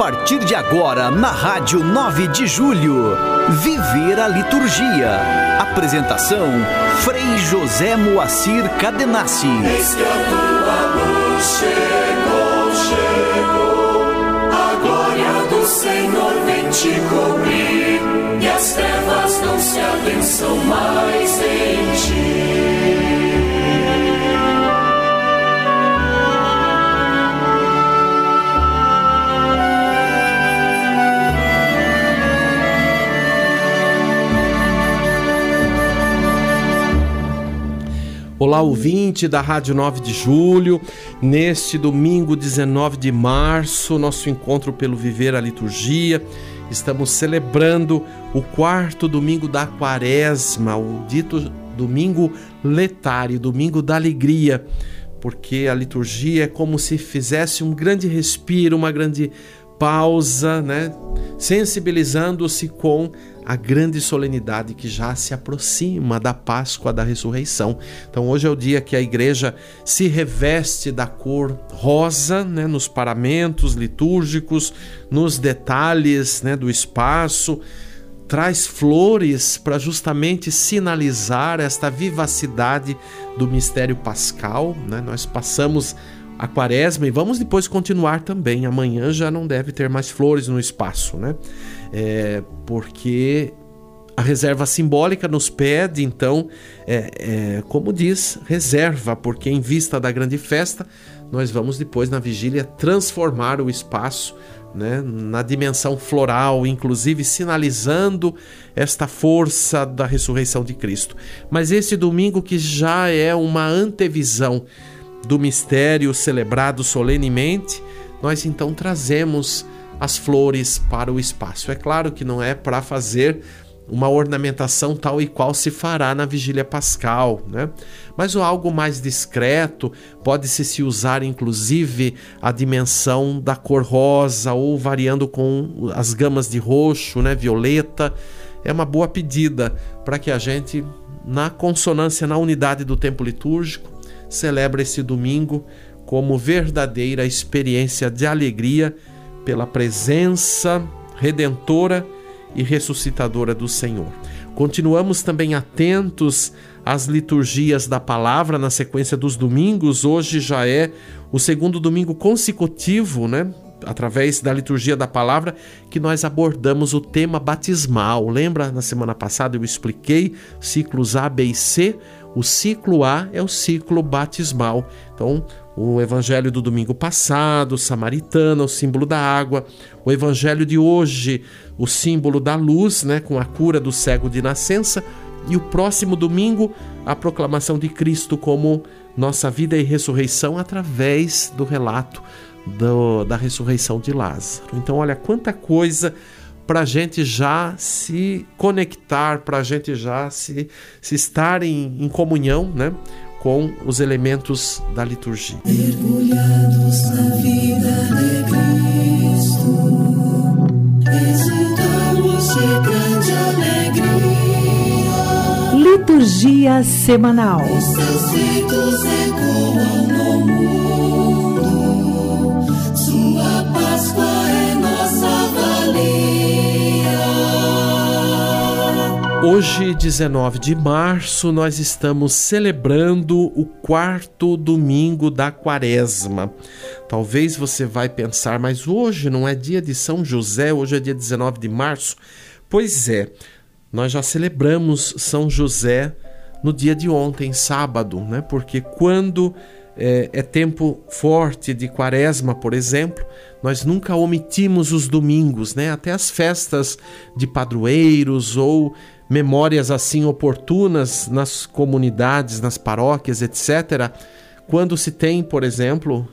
partir de agora na Rádio 9 de Julho. Viver a liturgia. Apresentação: Frei José Moacir Cadenassi. Eis a luz chegou, chegou. A glória do Senhor vem te cobrir. E as trevas não se adensam mais em ti. Olá, ouvinte da Rádio 9 de Julho. Neste domingo 19 de março, nosso encontro pelo Viver a Liturgia. Estamos celebrando o quarto domingo da Quaresma, o dito domingo letário, domingo da alegria, porque a liturgia é como se fizesse um grande respiro, uma grande pausa, né? Sensibilizando-se com a grande solenidade que já se aproxima da Páscoa da ressurreição. Então, hoje é o dia que a igreja se reveste da cor rosa, né, nos paramentos litúrgicos, nos detalhes né, do espaço, traz flores para justamente sinalizar esta vivacidade do mistério pascal. Né? Nós passamos a quaresma e vamos depois continuar também. Amanhã já não deve ter mais flores no espaço, né? É, porque a reserva simbólica nos pede, então, é, é, como diz, reserva, porque em vista da grande festa, nós vamos depois na vigília transformar o espaço né, na dimensão floral, inclusive sinalizando esta força da ressurreição de Cristo. Mas esse domingo que já é uma antevisão do mistério celebrado solenemente, nós então trazemos as flores para o espaço. É claro que não é para fazer uma ornamentação tal e qual se fará na vigília pascal, né? Mas algo mais discreto pode-se se usar inclusive a dimensão da cor rosa ou variando com as gamas de roxo, né, violeta. É uma boa pedida para que a gente na consonância na unidade do tempo litúrgico celebra esse domingo como verdadeira experiência de alegria pela presença redentora e ressuscitadora do Senhor. Continuamos também atentos às liturgias da palavra na sequência dos domingos. Hoje já é o segundo domingo consecutivo, né? Através da liturgia da palavra, que nós abordamos o tema batismal. Lembra na semana passada eu expliquei ciclos A, B e C? O ciclo A é o ciclo batismal. Então, o evangelho do domingo passado, samaritana, o símbolo da água. O evangelho de hoje, o símbolo da luz, né, com a cura do cego de nascença. E o próximo domingo, a proclamação de Cristo como nossa vida e ressurreição através do relato do, da ressurreição de Lázaro. Então, olha quanta coisa para a gente já se conectar, para a gente já se, se estar em, em comunhão né, com os elementos da liturgia. Mergulhados na vida de Cristo, exultamos de grande alegria. Liturgia semanal. Os seus ritos ecoam no mundo, Hoje, 19 de março, nós estamos celebrando o quarto domingo da quaresma. Talvez você vai pensar, mas hoje não é dia de São José, hoje é dia 19 de março. Pois é, nós já celebramos São José no dia de ontem, sábado, né? Porque quando é, é tempo forte de quaresma, por exemplo, nós nunca omitimos os domingos, né? Até as festas de padroeiros ou memórias assim oportunas nas comunidades, nas paróquias, etc. Quando se tem, por exemplo,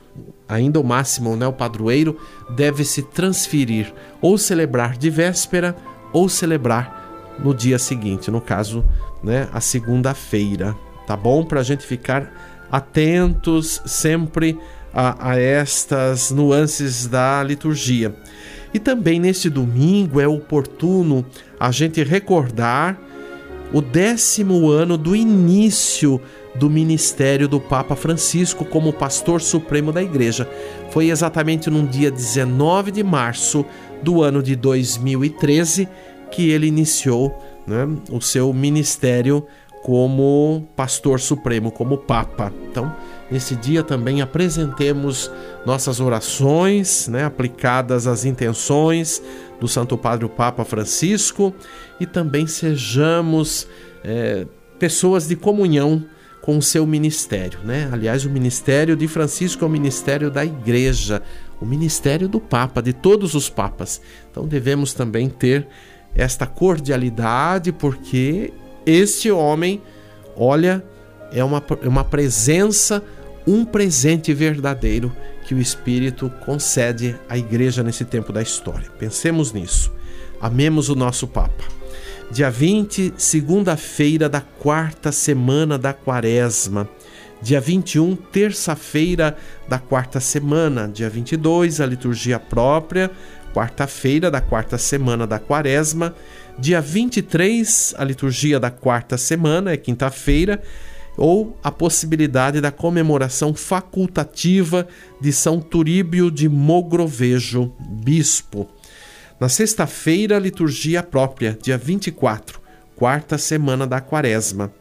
ainda o máximo, né, o padroeiro deve se transferir ou celebrar de véspera ou celebrar no dia seguinte, no caso, né, a segunda-feira, tá bom? Para a gente ficar atentos sempre a, a estas nuances da liturgia. E também neste domingo é oportuno a gente recordar o décimo ano do início do ministério do Papa Francisco como pastor supremo da Igreja. Foi exatamente no dia 19 de março do ano de 2013 que ele iniciou né, o seu ministério como pastor supremo, como Papa. Então, nesse dia também apresentemos nossas orações, né, aplicadas às intenções do Santo Padre o Papa Francisco e também sejamos é, pessoas de comunhão com o seu ministério, né? Aliás, o ministério de Francisco é o ministério da Igreja, o ministério do Papa, de todos os papas. Então devemos também ter esta cordialidade, porque este homem, olha, é uma, é uma presença, um presente verdadeiro que o Espírito concede à igreja nesse tempo da história. Pensemos nisso. Amemos o nosso Papa. Dia 20, segunda-feira da quarta semana da Quaresma. Dia 21, terça-feira da quarta semana. Dia 22, a liturgia própria quarta-feira da quarta semana da quaresma. Dia 23, a liturgia da quarta semana, é quinta-feira, ou a possibilidade da comemoração facultativa de São Turíbio de Mogrovejo, bispo. Na sexta-feira, liturgia própria, dia 24, quarta semana da quaresma.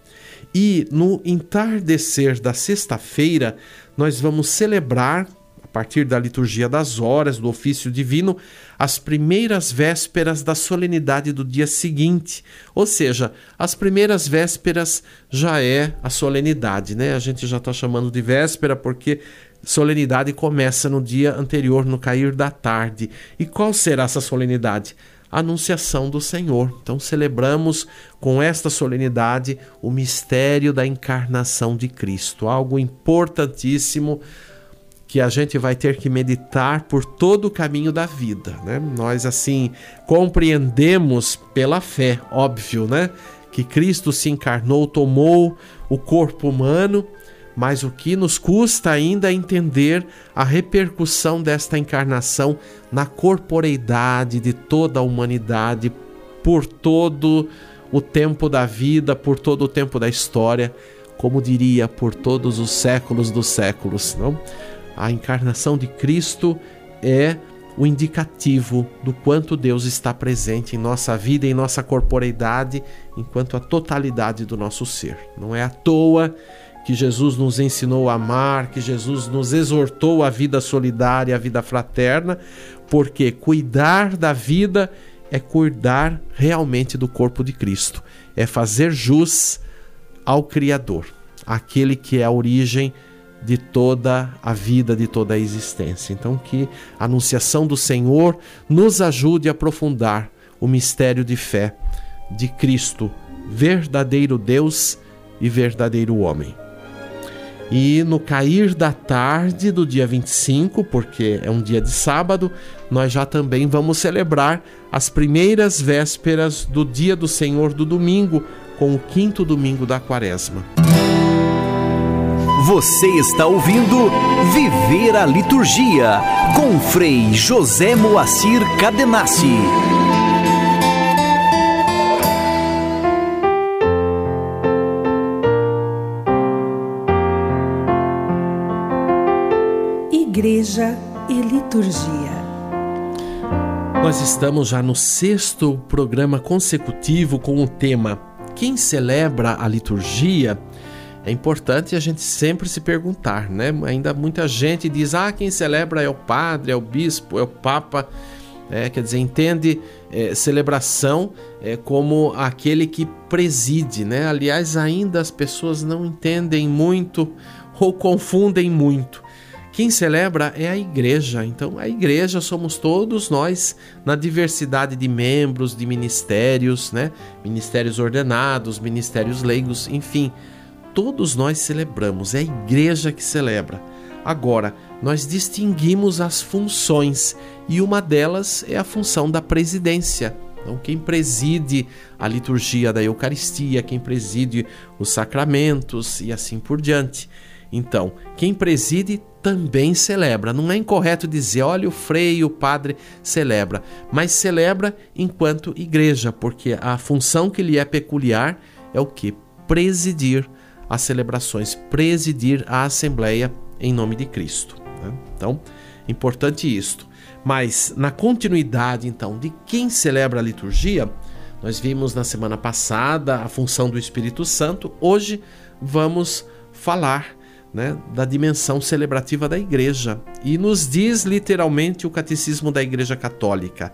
E no entardecer da sexta-feira, nós vamos celebrar partir da liturgia das horas, do ofício divino, as primeiras vésperas da solenidade do dia seguinte. Ou seja, as primeiras vésperas já é a solenidade, né? A gente já está chamando de véspera porque solenidade começa no dia anterior, no cair da tarde. E qual será essa solenidade? Anunciação do Senhor. Então celebramos com esta solenidade o mistério da encarnação de Cristo, algo importantíssimo que a gente vai ter que meditar por todo o caminho da vida, né? Nós assim compreendemos pela fé, óbvio, né, que Cristo se encarnou, tomou o corpo humano, mas o que nos custa ainda entender a repercussão desta encarnação na corporeidade de toda a humanidade por todo o tempo da vida, por todo o tempo da história, como diria, por todos os séculos dos séculos, não? A encarnação de Cristo é o indicativo do quanto Deus está presente em nossa vida, em nossa corporeidade, enquanto a totalidade do nosso ser. Não é à toa que Jesus nos ensinou a amar, que Jesus nos exortou à vida solidária, à vida fraterna, porque cuidar da vida é cuidar realmente do corpo de Cristo, é fazer jus ao Criador, aquele que é a origem de toda a vida, de toda a existência. Então, que a anunciação do Senhor nos ajude a aprofundar o mistério de fé de Cristo, verdadeiro Deus e verdadeiro homem. E no cair da tarde do dia 25, porque é um dia de sábado, nós já também vamos celebrar as primeiras vésperas do dia do Senhor do domingo, com o quinto domingo da quaresma. Você está ouvindo Viver a Liturgia com Frei José Moacir Cadenassi. Igreja e Liturgia. Nós estamos já no sexto programa consecutivo com o tema Quem celebra a liturgia é importante a gente sempre se perguntar, né? Ainda muita gente diz: ah, quem celebra é o padre, é o bispo, é o papa. É, quer dizer, entende é, celebração é, como aquele que preside, né? Aliás, ainda as pessoas não entendem muito ou confundem muito. Quem celebra é a igreja. Então, a igreja somos todos nós, na diversidade de membros, de ministérios, né? Ministérios ordenados, ministérios leigos, enfim todos nós celebramos, é a igreja que celebra. Agora, nós distinguimos as funções e uma delas é a função da presidência. Então, quem preside a liturgia da Eucaristia, quem preside os sacramentos e assim por diante. Então, quem preside também celebra. Não é incorreto dizer, olha, o freio, o padre celebra, mas celebra enquanto igreja, porque a função que lhe é peculiar é o que? Presidir as celebrações, presidir a Assembleia em nome de Cristo. Né? Então, importante isto. Mas na continuidade, então, de quem celebra a liturgia, nós vimos na semana passada a função do Espírito Santo. Hoje vamos falar né, da dimensão celebrativa da igreja. E nos diz literalmente o Catecismo da Igreja Católica: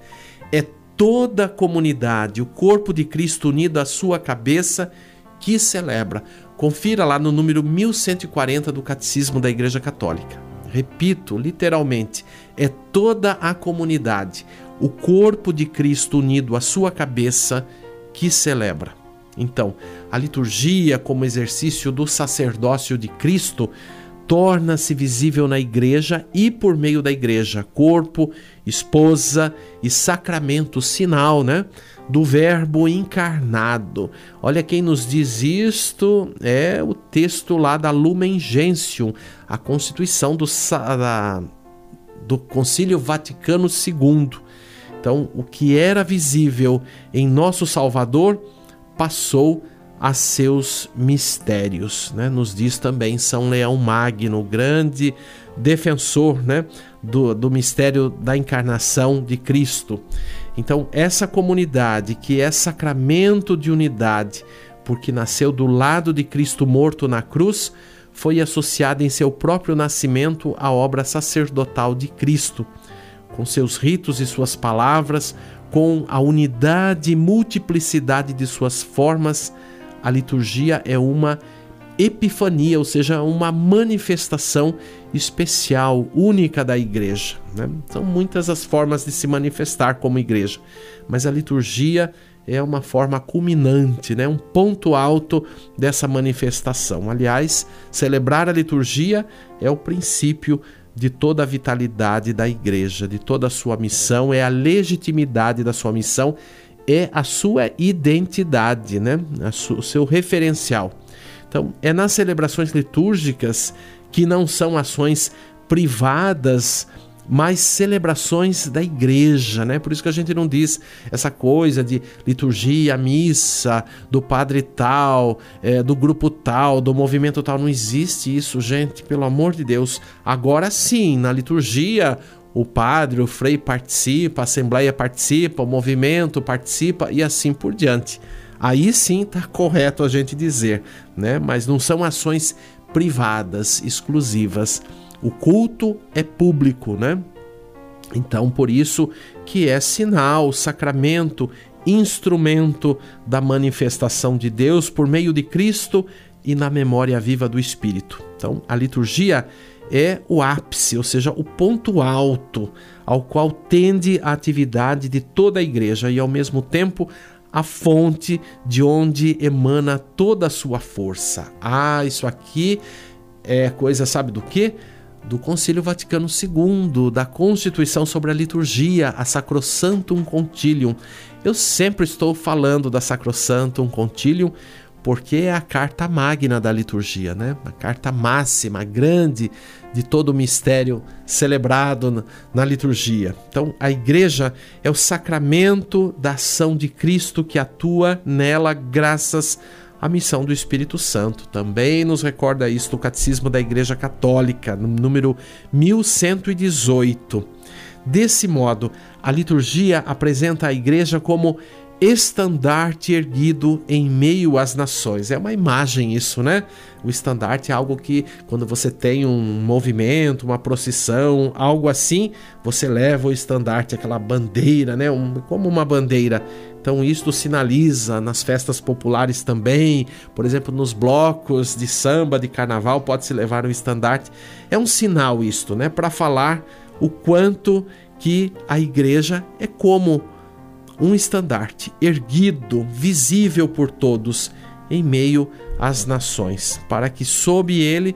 é toda a comunidade, o corpo de Cristo unido à sua cabeça, que celebra. Confira lá no número 1140 do Catecismo da Igreja Católica. Repito, literalmente, é toda a comunidade, o corpo de Cristo unido à sua cabeça, que celebra. Então, a liturgia, como exercício do sacerdócio de Cristo, torna-se visível na igreja e por meio da igreja, corpo, esposa e sacramento, sinal, né? Do Verbo encarnado. Olha quem nos diz isto é o texto lá da Lumen Gentium, a constituição do, da, do Concílio Vaticano II. Então, o que era visível em nosso Salvador passou a seus mistérios. Né? Nos diz também São Leão Magno, grande defensor né? do, do mistério da encarnação de Cristo. Então, essa comunidade que é sacramento de unidade, porque nasceu do lado de Cristo morto na cruz, foi associada em seu próprio nascimento à obra sacerdotal de Cristo, com seus ritos e suas palavras, com a unidade e multiplicidade de suas formas a liturgia é uma epifania, ou seja, uma manifestação especial, única da igreja. Né? São muitas as formas de se manifestar como igreja, mas a liturgia é uma forma culminante, né? um ponto alto dessa manifestação. Aliás, celebrar a liturgia é o princípio de toda a vitalidade da igreja, de toda a sua missão, é a legitimidade da sua missão é a sua identidade, né? o seu referencial. Então, é nas celebrações litúrgicas que não são ações privadas, mas celebrações da igreja, né? Por isso que a gente não diz essa coisa de liturgia, missa, do padre tal, é, do grupo tal, do movimento tal. Não existe isso, gente, pelo amor de Deus. Agora sim, na liturgia, o padre, o frei participa, a assembleia participa, o movimento participa e assim por diante. Aí sim está correto a gente dizer, né? Mas não são ações privadas, exclusivas. O culto é público, né? Então, por isso que é sinal, sacramento, instrumento da manifestação de Deus por meio de Cristo e na memória viva do Espírito. Então, a liturgia é o ápice, ou seja, o ponto alto ao qual tende a atividade de toda a igreja e, ao mesmo tempo, a fonte de onde emana toda a sua força. Ah, isso aqui é coisa, sabe do que? Do Concílio Vaticano II, da Constituição sobre a Liturgia, a Sacrosantum Concilium. Eu sempre estou falando da Sacrosantum Concilium porque é a carta magna da liturgia, né? A carta máxima, grande de todo o mistério celebrado na liturgia. Então, a igreja é o sacramento da ação de Cristo que atua nela graças à missão do Espírito Santo. Também nos recorda isso no Catecismo da Igreja Católica, no número 1118. Desse modo, a liturgia apresenta a igreja como estandarte erguido em meio às nações. É uma imagem isso, né? O estandarte é algo que, quando você tem um movimento, uma procissão, algo assim, você leva o estandarte, aquela bandeira, né? Um, como uma bandeira. Então, isto sinaliza nas festas populares também, por exemplo, nos blocos de samba, de carnaval, pode-se levar um estandarte. É um sinal isto, né? Para falar o quanto que a igreja é como um estandarte erguido, visível por todos, em meio às nações, para que sob ele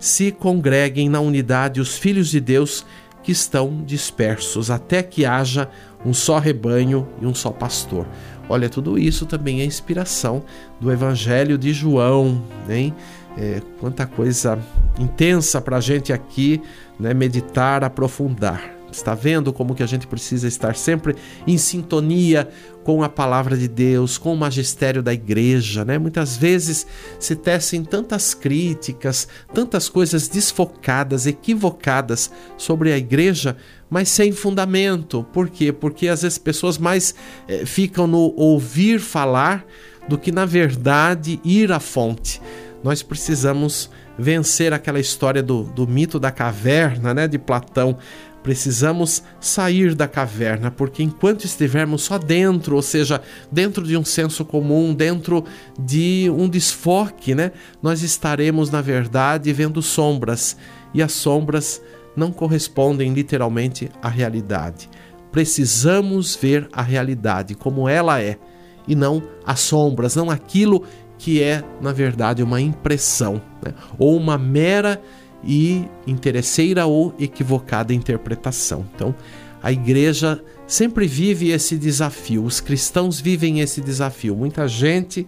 se congreguem na unidade os filhos de Deus que estão dispersos, até que haja um só rebanho e um só pastor. Olha, tudo isso também é inspiração do Evangelho de João, hein? É, quanta coisa intensa para a gente aqui né, meditar, aprofundar. Está vendo como que a gente precisa estar sempre em sintonia com a palavra de Deus, com o magistério da igreja, né? Muitas vezes se tecem tantas críticas, tantas coisas desfocadas, equivocadas sobre a igreja, mas sem fundamento. Por quê? Porque às vezes pessoas mais eh, ficam no ouvir falar do que na verdade ir à fonte. Nós precisamos vencer aquela história do, do mito da caverna, né, de Platão. Precisamos sair da caverna, porque enquanto estivermos só dentro, ou seja, dentro de um senso comum, dentro de um desfoque, né, nós estaremos, na verdade, vendo sombras, e as sombras não correspondem literalmente à realidade. Precisamos ver a realidade como ela é, e não as sombras, não aquilo que é, na verdade, uma impressão, né? ou uma mera e interesseira ou equivocada interpretação. Então, a igreja sempre vive esse desafio, os cristãos vivem esse desafio. Muita gente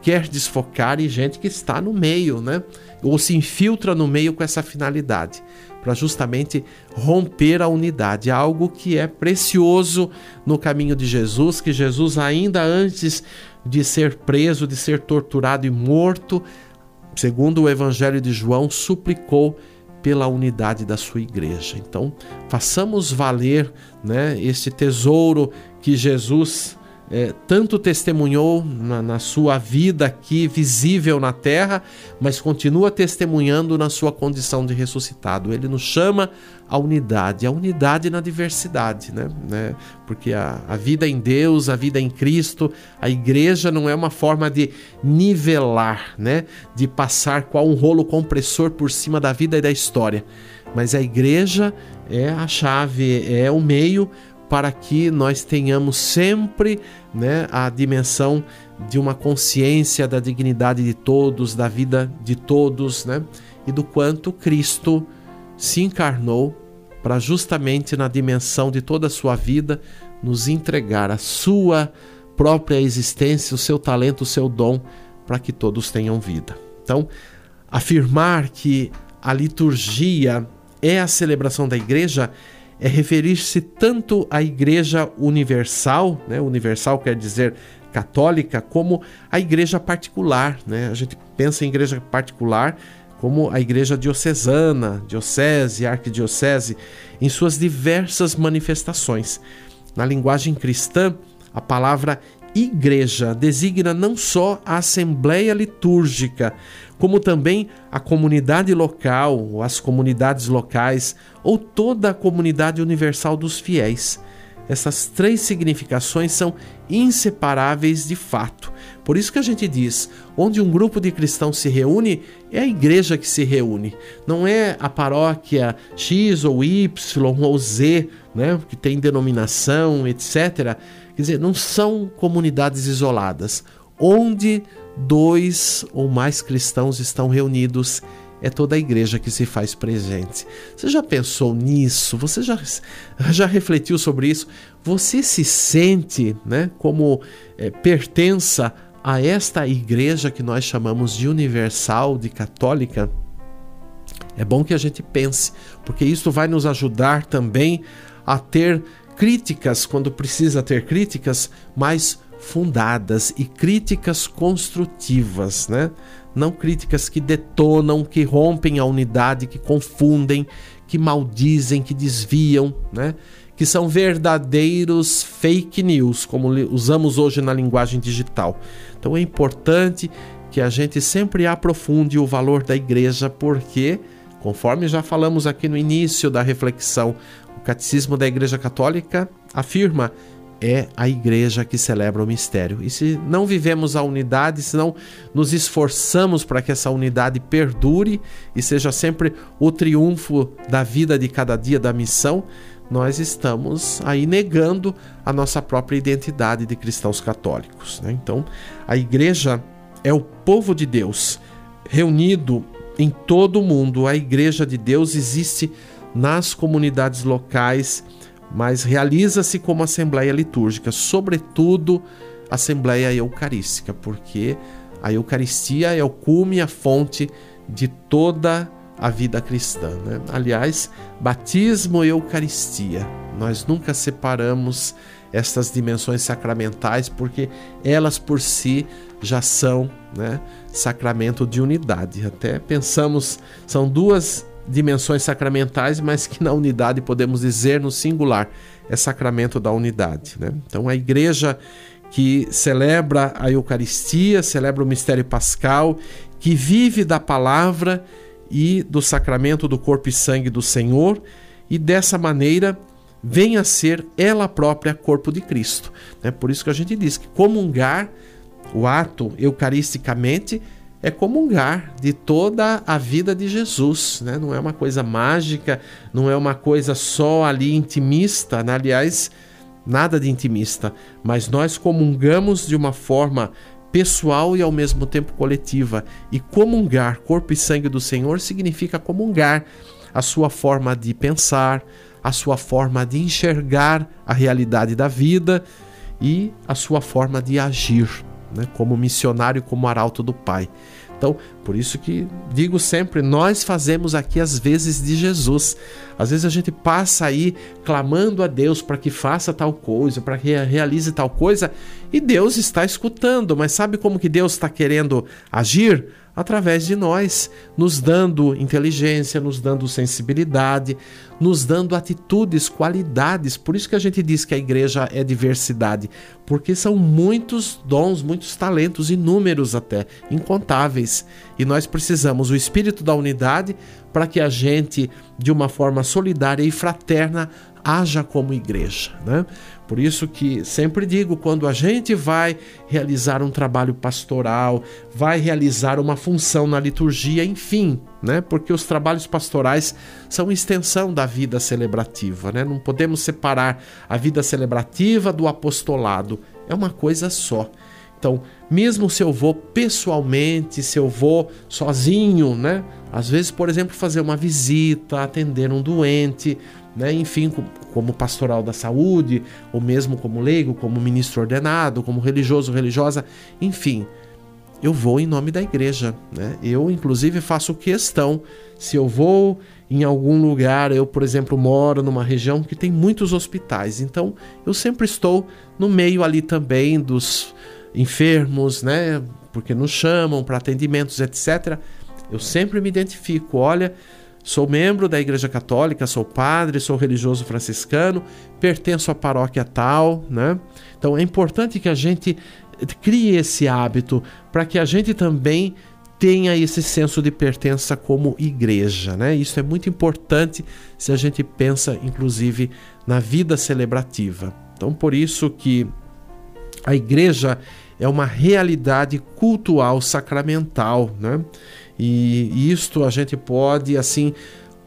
quer desfocar e gente que está no meio, né? Ou se infiltra no meio com essa finalidade, para justamente romper a unidade, algo que é precioso no caminho de Jesus, que Jesus ainda antes de ser preso, de ser torturado e morto, segundo o Evangelho de João, suplicou pela unidade da sua igreja. Então, façamos valer né, este tesouro que Jesus é, tanto testemunhou na, na, sua vida aqui visível na terra, mas continua testemunhando na sua condição de ressuscitado. Ele nos chama à unidade, a unidade na diversidade, né? né? Porque a, a vida em Deus, a vida em Cristo, a igreja não é uma forma de nivelar, né? De passar qual um rolo compressor por cima da vida e da história. Mas a igreja é a chave, é o meio para que nós tenhamos sempre né, a dimensão de uma consciência da dignidade de todos, da vida de todos, né, e do quanto Cristo se encarnou para justamente na dimensão de toda a sua vida nos entregar a sua própria existência, o seu talento, o seu dom, para que todos tenham vida. Então, afirmar que a liturgia é a celebração da igreja é referir-se tanto à Igreja Universal, né? Universal quer dizer católica, como à Igreja particular. Né? A gente pensa em Igreja particular como a Igreja Diocesana, Diocese, Arquidiocese, em suas diversas manifestações. Na linguagem cristã, a palavra igreja designa não só a assembleia litúrgica, como também a comunidade local, as comunidades locais ou toda a comunidade universal dos fiéis. Essas três significações são inseparáveis de fato. Por isso que a gente diz: onde um grupo de cristãos se reúne, é a igreja que se reúne. Não é a paróquia X ou Y ou Z, né, que tem denominação, etc. Quer dizer, não são comunidades isoladas. Onde dois ou mais cristãos estão reunidos, é toda a igreja que se faz presente. Você já pensou nisso? Você já, já refletiu sobre isso? Você se sente né, como é, pertença a esta igreja que nós chamamos de universal, de católica? É bom que a gente pense, porque isso vai nos ajudar também a ter críticas, quando precisa ter críticas, mais fundadas e críticas construtivas, né? Não críticas que detonam, que rompem a unidade, que confundem, que maldizem, que desviam, né? Que são verdadeiros fake news, como usamos hoje na linguagem digital. Então é importante que a gente sempre aprofunde o valor da igreja, porque, conforme já falamos aqui no início da reflexão, o Catecismo da Igreja Católica afirma é a igreja que celebra o mistério. E se não vivemos a unidade, se não nos esforçamos para que essa unidade perdure e seja sempre o triunfo da vida de cada dia da missão, nós estamos aí negando a nossa própria identidade de cristãos católicos. Né? Então, a igreja é o povo de Deus reunido em todo o mundo. A igreja de Deus existe nas comunidades locais mas realiza-se como assembleia litúrgica, sobretudo assembleia eucarística, porque a Eucaristia é o cume, a fonte de toda a vida cristã. Né? Aliás, batismo e Eucaristia, nós nunca separamos estas dimensões sacramentais porque elas por si já são né, sacramento de unidade. Até pensamos, são duas dimensões sacramentais, mas que na unidade podemos dizer no singular é sacramento da unidade. Né? Então a igreja que celebra a Eucaristia, celebra o mistério pascal, que vive da palavra e do sacramento do corpo e sangue do Senhor, e dessa maneira vem a ser ela própria corpo de Cristo. É por isso que a gente diz que comungar, o ato eucaristicamente, é comungar de toda a vida de Jesus, né? não é uma coisa mágica, não é uma coisa só ali intimista, né? aliás, nada de intimista, mas nós comungamos de uma forma pessoal e ao mesmo tempo coletiva. E comungar corpo e sangue do Senhor significa comungar a sua forma de pensar, a sua forma de enxergar a realidade da vida e a sua forma de agir, né, como missionário, como arauto do Pai. Então, por isso que digo sempre, nós fazemos aqui as vezes de Jesus. Às vezes a gente passa aí clamando a Deus para que faça tal coisa, para que realize tal coisa, e Deus está escutando, mas sabe como que Deus está querendo agir? Através de nós, nos dando inteligência, nos dando sensibilidade, nos dando atitudes, qualidades. Por isso que a gente diz que a igreja é diversidade, porque são muitos dons, muitos talentos, inúmeros até, incontáveis. E nós precisamos o espírito da unidade para que a gente, de uma forma solidária e fraterna, haja como igreja, né? Por isso que sempre digo, quando a gente vai realizar um trabalho pastoral, vai realizar uma função na liturgia, enfim, né? Porque os trabalhos pastorais são extensão da vida celebrativa, né? Não podemos separar a vida celebrativa do apostolado. É uma coisa só. Então, mesmo se eu vou pessoalmente, se eu vou sozinho, né? Às vezes, por exemplo, fazer uma visita, atender um doente, né? enfim, como pastoral da saúde, ou mesmo como leigo, como ministro ordenado, como religioso, religiosa, enfim, eu vou em nome da igreja. Né? Eu, inclusive, faço questão, se eu vou em algum lugar, eu, por exemplo, moro numa região que tem muitos hospitais, então eu sempre estou no meio ali também dos enfermos, né? Porque nos chamam para atendimentos, etc. Eu sempre me identifico, olha, Sou membro da Igreja Católica, sou padre, sou religioso franciscano, pertenço à paróquia tal, né? Então é importante que a gente crie esse hábito para que a gente também tenha esse senso de pertença como igreja, né? Isso é muito importante se a gente pensa inclusive na vida celebrativa. Então por isso que a igreja é uma realidade cultural sacramental, né? E isto a gente pode assim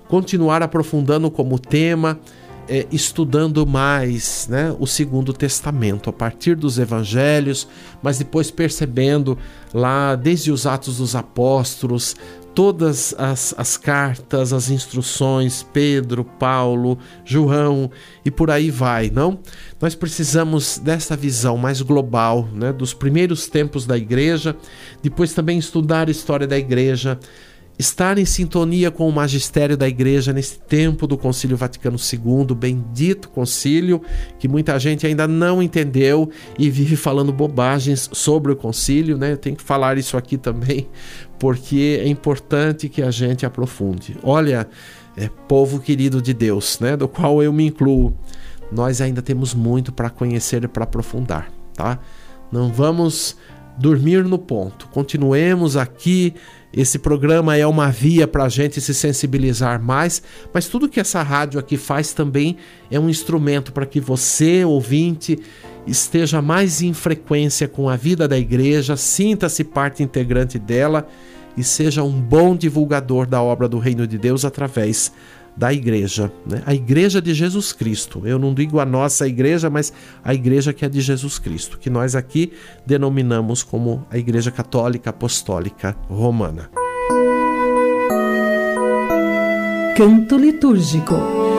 continuar aprofundando como tema, é, estudando mais né, o Segundo Testamento, a partir dos Evangelhos, mas depois percebendo lá desde os Atos dos Apóstolos, todas as, as cartas, as instruções, Pedro, Paulo, João e por aí vai, não? Nós precisamos dessa visão mais global, né, dos primeiros tempos da igreja, depois também estudar a história da igreja, estar em sintonia com o magistério da igreja nesse tempo do Concílio Vaticano II, bendito concílio, que muita gente ainda não entendeu e vive falando bobagens sobre o concílio, né? Eu tenho que falar isso aqui também, porque é importante que a gente aprofunde. Olha, é, povo querido de Deus, né, do qual eu me incluo, nós ainda temos muito para conhecer e para aprofundar, tá? Não vamos dormir no ponto. Continuemos aqui. Esse programa é uma via para a gente se sensibilizar mais, mas tudo que essa rádio aqui faz também é um instrumento para que você, ouvinte, esteja mais em frequência com a vida da igreja, sinta-se parte integrante dela e seja um bom divulgador da obra do Reino de Deus através da igreja, né? a igreja de Jesus Cristo. Eu não digo a nossa igreja, mas a igreja que é de Jesus Cristo, que nós aqui denominamos como a Igreja Católica Apostólica Romana. Canto litúrgico.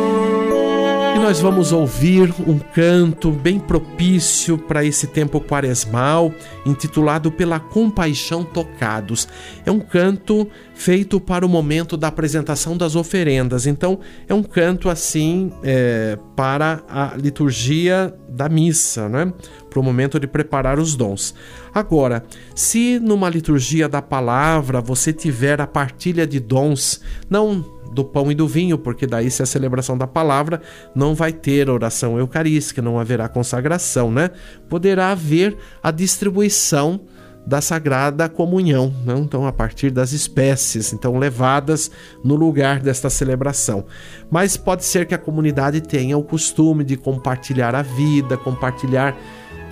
E nós vamos ouvir um canto bem propício para esse tempo quaresmal, intitulado Pela Compaixão Tocados. É um canto feito para o momento da apresentação das oferendas. Então, é um canto assim é, para a liturgia da missa, né? para o momento de preparar os dons. Agora, se numa liturgia da palavra você tiver a partilha de dons, não do pão e do vinho, porque daí se a celebração da palavra não vai ter oração eucarística, não haverá consagração, né? Poderá haver a distribuição da Sagrada Comunhão, né? então a partir das espécies, então levadas no lugar desta celebração. Mas pode ser que a comunidade tenha o costume de compartilhar a vida, compartilhar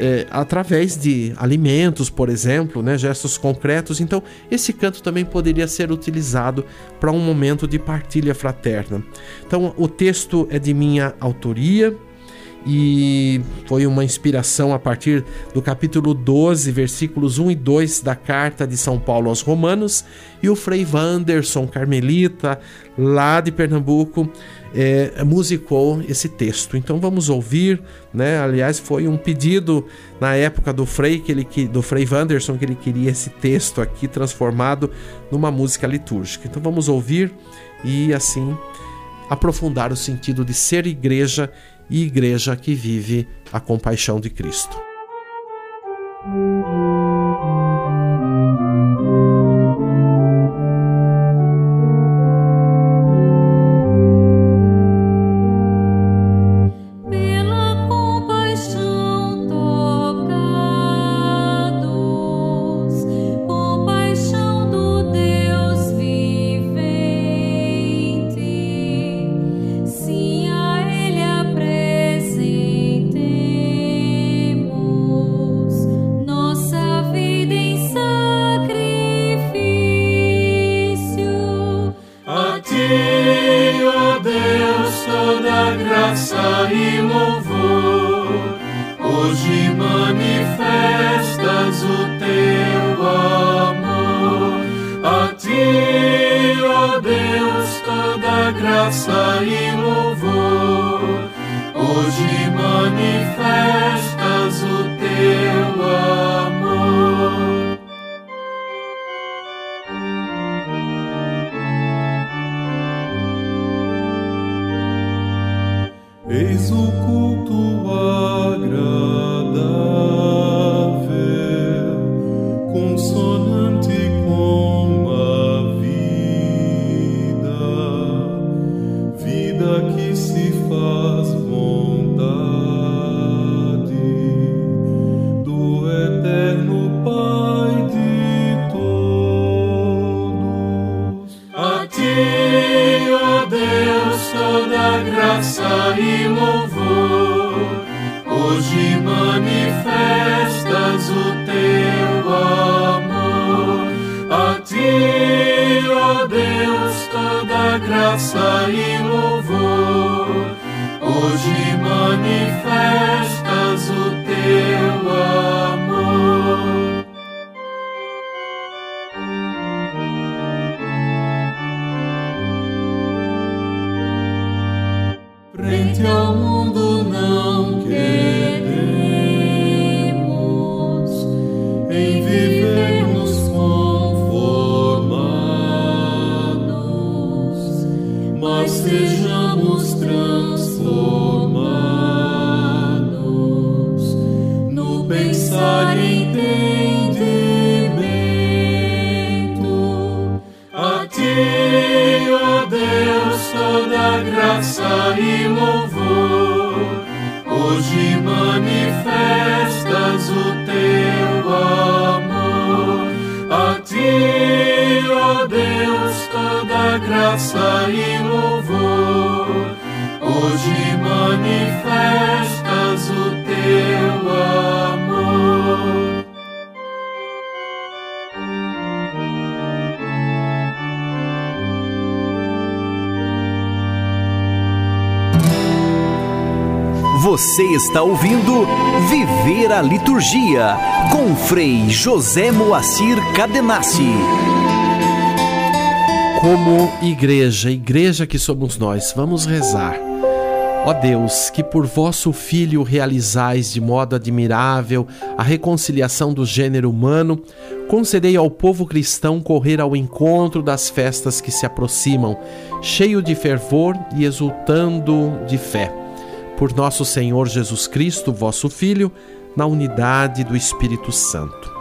é, através de alimentos, por exemplo, né, gestos concretos. Então, esse canto também poderia ser utilizado para um momento de partilha fraterna. Então, o texto é de minha autoria e foi uma inspiração a partir do capítulo 12, versículos 1 e 2 da carta de São Paulo aos Romanos. E o Frei Wanderson, carmelita, lá de Pernambuco, é, musicou esse texto. Então vamos ouvir, né? Aliás, foi um pedido na época do Frei que ele do Frei Wanderson que ele queria esse texto aqui transformado numa música litúrgica. Então vamos ouvir e assim aprofundar o sentido de ser igreja e igreja que vive a compaixão de Cristo. Você está ouvindo Viver a Liturgia com Frei José Moacir Cadenassi. Como igreja, igreja que somos nós, vamos rezar. Ó Deus, que por vosso Filho realizais de modo admirável a reconciliação do gênero humano, concedei ao povo cristão correr ao encontro das festas que se aproximam, cheio de fervor e exultando de fé. Por nosso Senhor Jesus Cristo, vosso Filho, na unidade do Espírito Santo.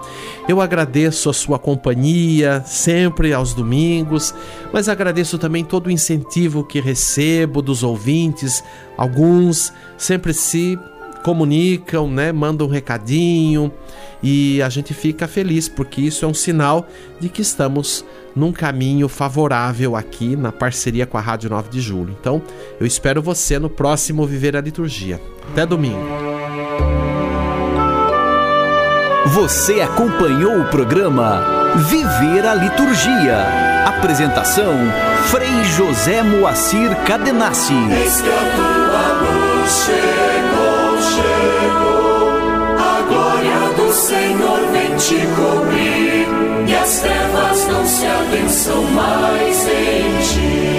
Eu agradeço a sua companhia sempre aos domingos, mas agradeço também todo o incentivo que recebo dos ouvintes. Alguns sempre se comunicam, né, mandam um recadinho e a gente fica feliz porque isso é um sinal de que estamos num caminho favorável aqui na parceria com a Rádio 9 de Julho. Então, eu espero você no próximo Viver a Liturgia. Até domingo. Você acompanhou o programa Viver a Liturgia. Apresentação: Frei José Moacir Cadenassi. Eis que a tua luz chegou, chegou. A glória do Senhor vem te cobrir. As trevas não se adensam mais em ti.